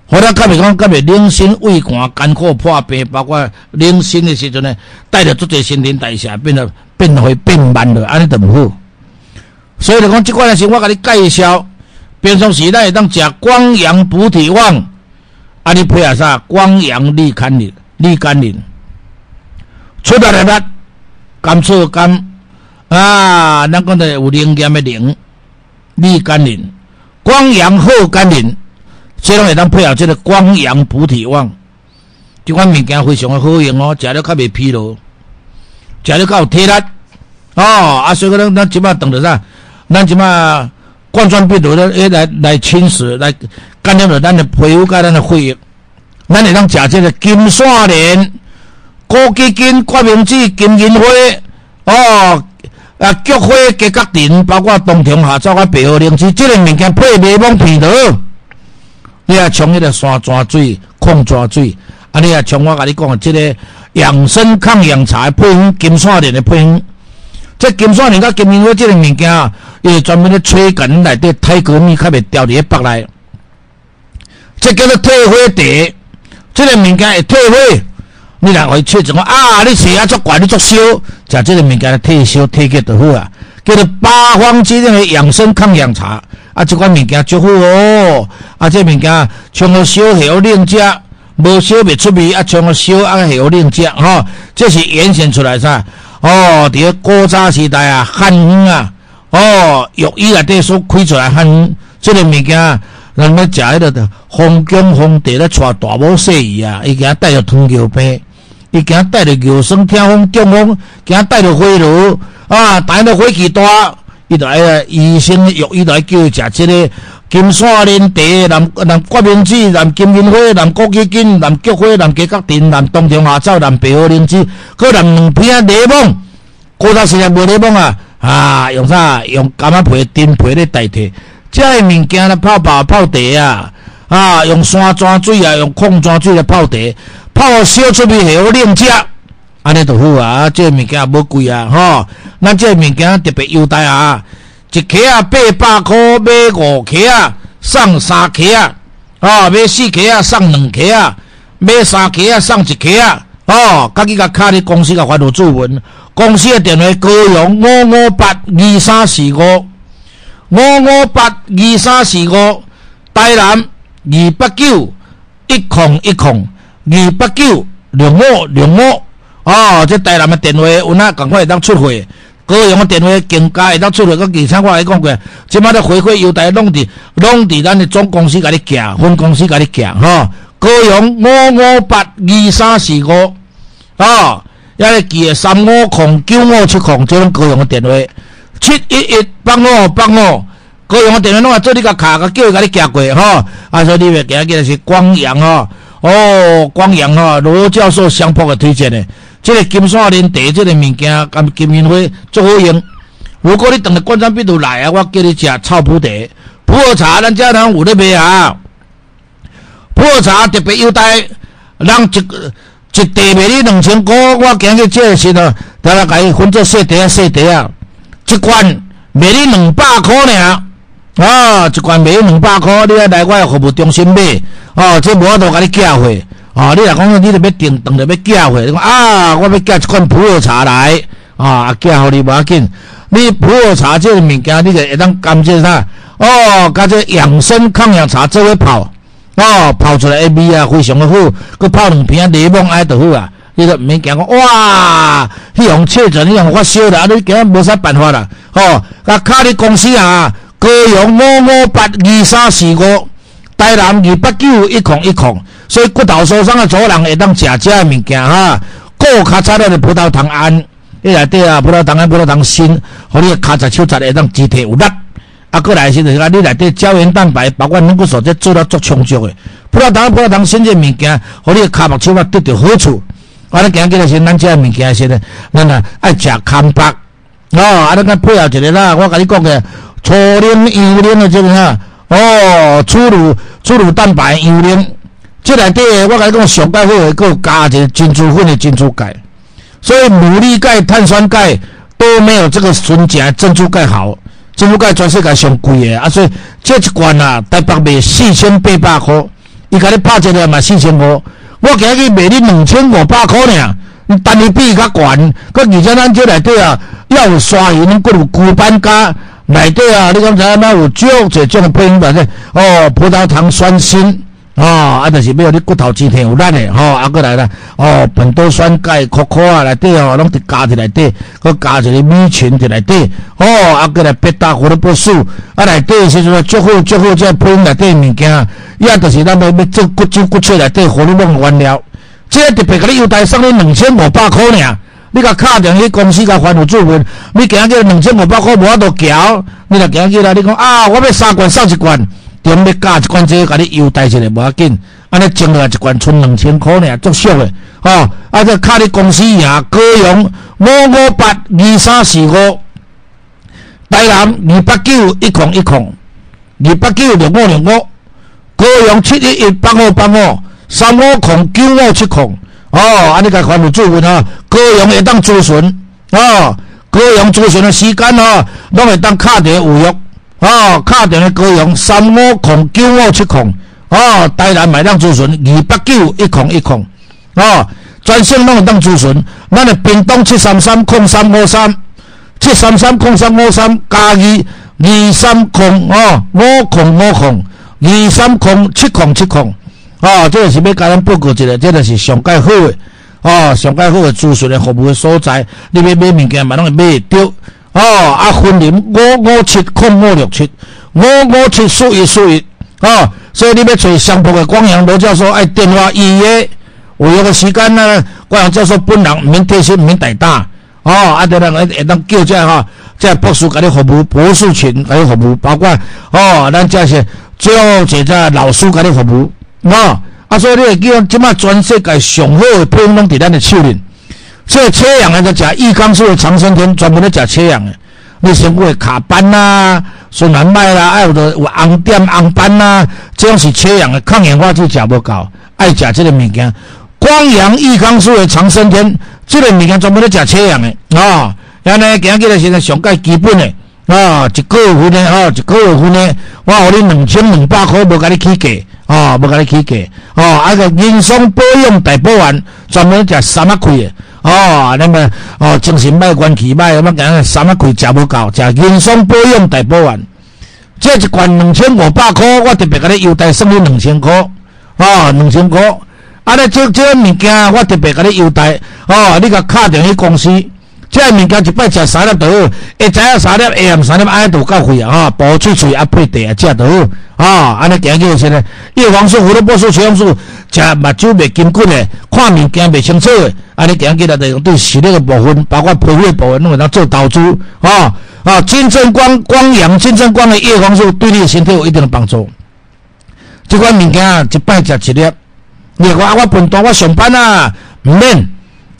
互咱较袂讲，较袂冷心、畏寒、肝火破病，包括冷心的时阵呢，带着足侪新陈代谢变得变会变慢了，安尼就毋好。所以就讲，即款的是我甲你介绍，平常时咱会当食光阳补体旺，啊，你配合啥？光阳利肝宁、利肝宁，出来了，甘醋甘。啊，咱讲的有灵验的灵，利肝宁，光阳好肝灵，这拢会当配合这个光阳补体旺，这款物件非常的好用哦，食了较袂疲劳，食了较有体力哦。啊，所以讲咱即摆等着啥？咱即摆冠状病毒咧来来侵蚀，来感染着咱的皮肤、甲咱的血液，咱会当食这个金线莲、枸杞根、决明子、金银花哦。啊，菊花加角丁，包括冬虫夏草啊，白荷灵芝，这个物件配柠檬片头，你啊冲迄个山泉水、矿泉水，啊，你啊冲我甲你讲，这个养生抗氧茶配方，金线莲的配方，这金线莲甲金银花这个物件，伊是专门咧催紧内底太革命，较袂掉伫咧腹内，这叫做退火茶，这个物件会退火。你若会确诊讲啊，你血压足高，你足烧，食这个物件退烧退结就好啊。叫做八方之令的养生抗氧茶，啊，这款物件足好哦。啊，这物件冲个烧下好冷食，无烧袂出味，啊，冲个烧啊下好冷食吼。这是延伸出来噻。哦，伫个古早时代啊，汉方啊，哦，药医内底所开出来汉方，这个物件，人们食迄个皇宫皇帝咧带大帽细姨啊，伊给他带着糖尿病。伊惊带着牛酸听风中风，惊带着火炉啊，带着火气大，伊就爱医生药伊就爱叫伊食即个金线莲茶、南南决明子、南金银花、南枸杞根、南菊花、南加角丁、南冬虫夏草、南白荷灵芝，搁南两片柠檬。古早时代无柠檬啊，啊，用啥？用柑仔皮、丁皮咧代替。即个物件咧泡茶泡茶啊，啊，用山泉水啊，用矿泉水来泡茶。泡烧出味系好冷食，安尼就好啊！这物件无贵啊，吼！咱这物件特别优待啊，一克啊八百块买五克啊，送三克啊，哦，买四克啊送两克啊，买三克啊送一克啊，哦，家己甲卡伫公司甲发落注文，公司的电话高雄五五八二三四五五五八二三四五，台南二八九一空一空二八九六五六五，哦，这台南的电话有哪赶快会当出货。高雄的电话更加会当出来，个而且我来讲过，即摆咧回馈优待拢伫拢伫咱的总公司甲你寄，分公司甲你寄吼。高雄五五八二三四五，哦，遐个记三五空九五七空，即种高雄的电话七一一八五八五，高雄的电话拢啊做你个卡个叫伊甲你寄过吼。啊，所以你袂记记得是光阳吼，哦，光阳吼，罗教授相扑的推荐的。这个金线莲茶，这个物件，跟金银花足好用。如果你等下冠状病毒来啊，我叫你食臭普茶。普洱茶咱家人有咧卖啊。普洱茶特别优待，人一一袋卖你两千块，我今日这是呢，大家甲伊分做细茶啊细茶啊，一罐卖你两百块尔。啊，一罐卖你两百块，你要来我服务中心买，哦，这无法度甲你寄回。啊！你若讲你著要订当着要寄货，你讲啊，我要寄一罐普洱茶来啊，寄互你无要紧。你普洱茶这个物件，你就会当感觉啥？哦，甲这养生抗氧茶做伙泡，哦，泡出来的味啊，非常的好。佮泡两瓶柠檬爱就好啊。你都毋免惊讲哇，迄红确诊，迄样发烧啦，啊，你今无啥办法啦。哦，甲卡你公司啊，高雄五五八二三四五，台南二八九一空一空。所以骨头受伤的族人会当食这的物件哈，过较早的葡萄糖胺，迄内底啊葡萄糖胺、葡萄糖锌，互你骹在手指会当肢体有力。啊，过来是就是讲你内底胶原蛋白，包括能够素这做了足充足的。葡萄糖、葡萄糖锌这物件，互你骹目手啊得到好处。啊，你今日个是咱这物件是呢，咱啊爱食康巴哦，啊，咱甲配合一个啦，我甲你讲的粗磷、优磷的这个哈，哦，粗乳、粗乳蛋白、优磷。这内底我甲你讲，上钙好诶，佮加一个珍珠粉的珍珠钙，所以牡蛎钙、碳酸钙都没有这个纯正珍珠钙好。珍珠钙全世界上贵的，啊，所以这一罐啊，台北卖四千八百块，伊甲你拍一个嘛四千五，我今日卖你两千五百块尔，但是比伊较悬，佮而且咱这内底啊，要有刷盐，佮有骨板加内底啊，你讲才那有足这种配方的哦，葡萄糖酸锌。哦，啊，就是要你骨头肌体有力的，吼，啊，过来啦，哦，苯多酸钙、可可啊，内底哦，拢伫加伫内底，佮加一个米群伫内底，哦，啊，过来贝塔胡萝卜素，啊，内底是说足好足好，这配内底物件，伊啊就是咱要要做骨质骨髓内底胡萝卜原料，这特别甲你优待送你两千五百块尔，你甲敲电去公司甲番务主份，你今日两千五百块无法度交，你若今日来，你讲啊，我要三罐送一罐。中要加一罐这个，甲你优待一下无要紧，安尼种落一罐剩两千块呢，足俗的，吼！啊，这卡你公司赢，高阳五五八二三四五，台南二八九一空一空，二八九六五六五，高阳七一一八五八五，三五空九五七空，哦，安尼甲款有注文啊，高阳会当咨询，哦，高阳咨询的时间哦，拢会当卡电有约。哦，卡电的高雄三五空九五七空，哦，台南买当咨询二八九一空一空，哦，专线拢当咨询，咱的屏东七三三空三五三，七三三空三五三加二二三空哦，五空五空二三空七空七空，哦，这个是要甲咱报告一下，这个是上盖好的，哦，上盖好的咨询的服务的所在，你要买物件嘛，拢会买得。哦，啊，分零五五七空五六七五五七数一数一哦，所以你要找相扑的光阳罗教授，爱电话预约，有约个时间呢？光阳教授本人毋免贴心，毋免大打哦，啊，对人会会当叫这哈，这博士甲你服务，博士群甲你服务，包括哦，咱这些最后这只老师甲你服务，哦，啊，所以你会记，即马全世界上好的配方拢伫咱的手里。这缺氧的在食益康素的长生天，专门咧食缺氧的。你身躯卡斑啦、酸软脉啦，还有的有红点、红斑啦，这种是缺氧的，抗氧化剂食不够，爱食这个物件。光阳益康素的长生天，这个物件专门咧食缺氧的啊。然后呢，今日个现在上介基本的啊，一个月份的啊，一个月份的，我互你两千两百块，无给你起价啊，无给你起价，哦，啊个人松保养大补丸，专门食三啊亏的，哦，那么哦精神歹、元气歹，咁讲三啊亏食无够，食人松保养大补丸，这一罐两千五百块，我特别给你优待送你两千块，哦，两千块，啊，那这这物件我特别给你优待，哦，你甲敲电去公司。即个物件一摆食三粒就好，一早啊三粒，下暗三粒，安尼就够费啊！吼，补喙喙啊配茶啊，食就好啊！安尼行起先咧，叶黄素、胡萝卜素、茄红素，食目睭袂金骨的，看物件袂清楚的，安尼行起来就用对视力的部分，包括皮肤的部分，拢会当做投资啊！啊，金正光光阳、金正光的叶黄素对你的身体有一定的帮助。即款物件一摆食一粒，你话我笨蛋，我上班啊，毋免。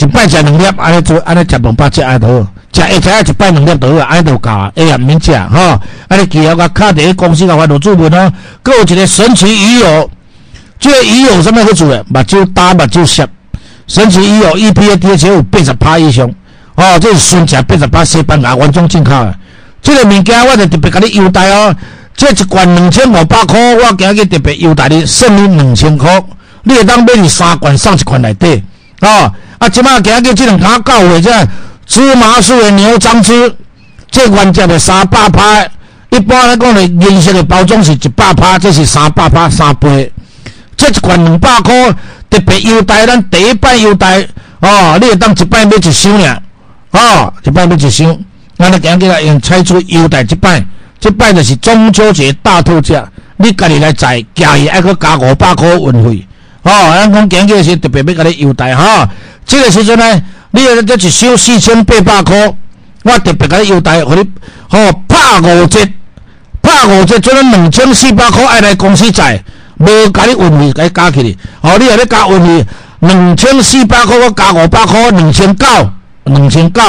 一摆食两粒，安尼做，安尼食两百只安尼好，食一只一摆两粒就好，安尼就够啊。哎呀，免食吼，安尼其他个卡伫公司个发落注文哦。佫有一个神奇鱼油，即个鱼油什么好处诶？目睭大，目睭涩。神奇鱼油 EPA DHA 有八十趴以上，哦，这是纯食八十趴西班牙原装进口诶。即个物件我就特别甲你优待哦，即一罐两千五百块，我今日特别优待你，送你两千块，你会当买你三罐送一罐内底，哦。啊，即马今日即两家教会这芝麻素的牛樟芝，这原价的三百趴，一般来讲的银色的包装是一百趴，这是三百趴三倍。这一罐两百块，特别优待，咱第一摆优待哦，你会当一摆买一箱俩，哦，一摆买一箱。咱来今日来用采取优待一摆，即摆就是中秋节大特价，你家己来载，加伊还佫加五百块运费。哦，咱讲今日是特别要甲你优待哈。这个时阵呢，你这一箱四千八百块，我特别甲你优待，互你吼拍五折，拍五折，做咱两千四百块爱来公司载，无甲你运费，甲你加起哩。哦，你若咧加运费，两千四百块，我加五百块，两千九，两千九，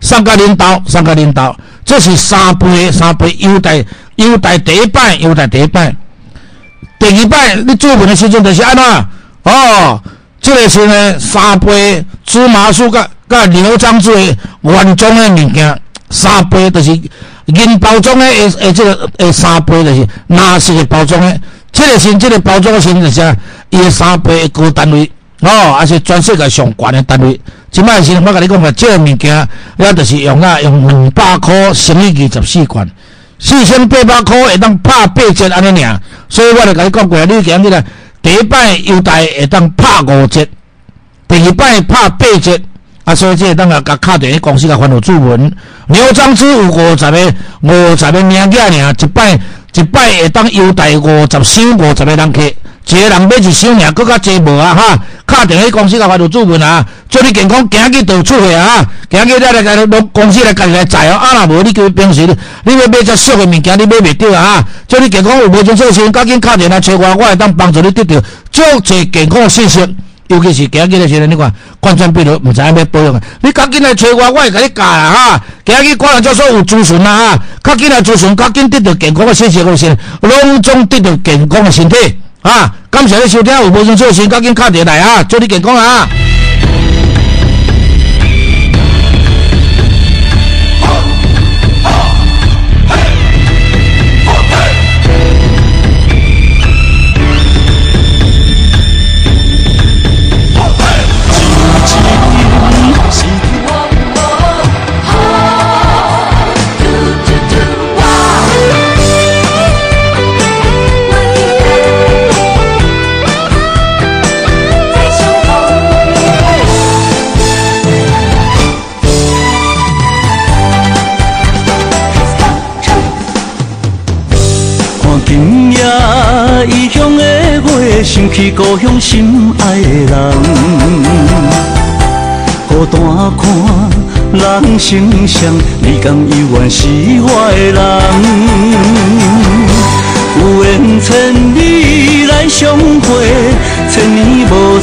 送甲领导，送甲领导，这是三倍，三倍优待，优待第一摆，优待第一摆，第二摆你做文的时阵就是安怎？哦。这个是呢，三杯芝麻酥甲甲牛樟芝的原装的物件，三杯就是银包装的，诶诶，这个诶三杯就是纳式的包装的。这个是这个包装的是啥？伊的三杯高单位哦，还是全世界上悬的单位。即摆是我甲你讲个，这个物件，也就是用啊用两百块乘以二十四罐，四千八百块会当拍八折安尼尔。所以我就甲你讲过，你讲起来。第一摆优待会当拍五折，第二摆拍八折，啊，所以这当啊甲敲电话公司甲发落注文，牛樟芝有五十个，五十个名额尔，一摆一摆会当优待五十箱五十个人客，一个人买一箱尔，搁较济无啊哈？卡电去公司甲发落注文啊，祝你健康，今日就出去啊！今日再来甲公司来家己来载哦，啊若无你叫平时你要买只俗的物件，你买袂着啊！祝你健康有无种做先，赶紧打电话找我，我会当帮助你得到足侪健康的信息。尤其是今日的时阵，你看冠状病毒毋知影要保养的，你赶紧来找我，我会甲你教啊！哈，今日冠状叫做有咨询啊！哈，赶紧来咨询，赶紧得到健康的信息，先拢总得到健康的身体啊！感谢你收听，有无想做先，赶紧打电来啊！祝你健康啊！想起故乡心爱的人，孤单看人生相，你甘犹原是我的人？有缘千里来相会，千年无。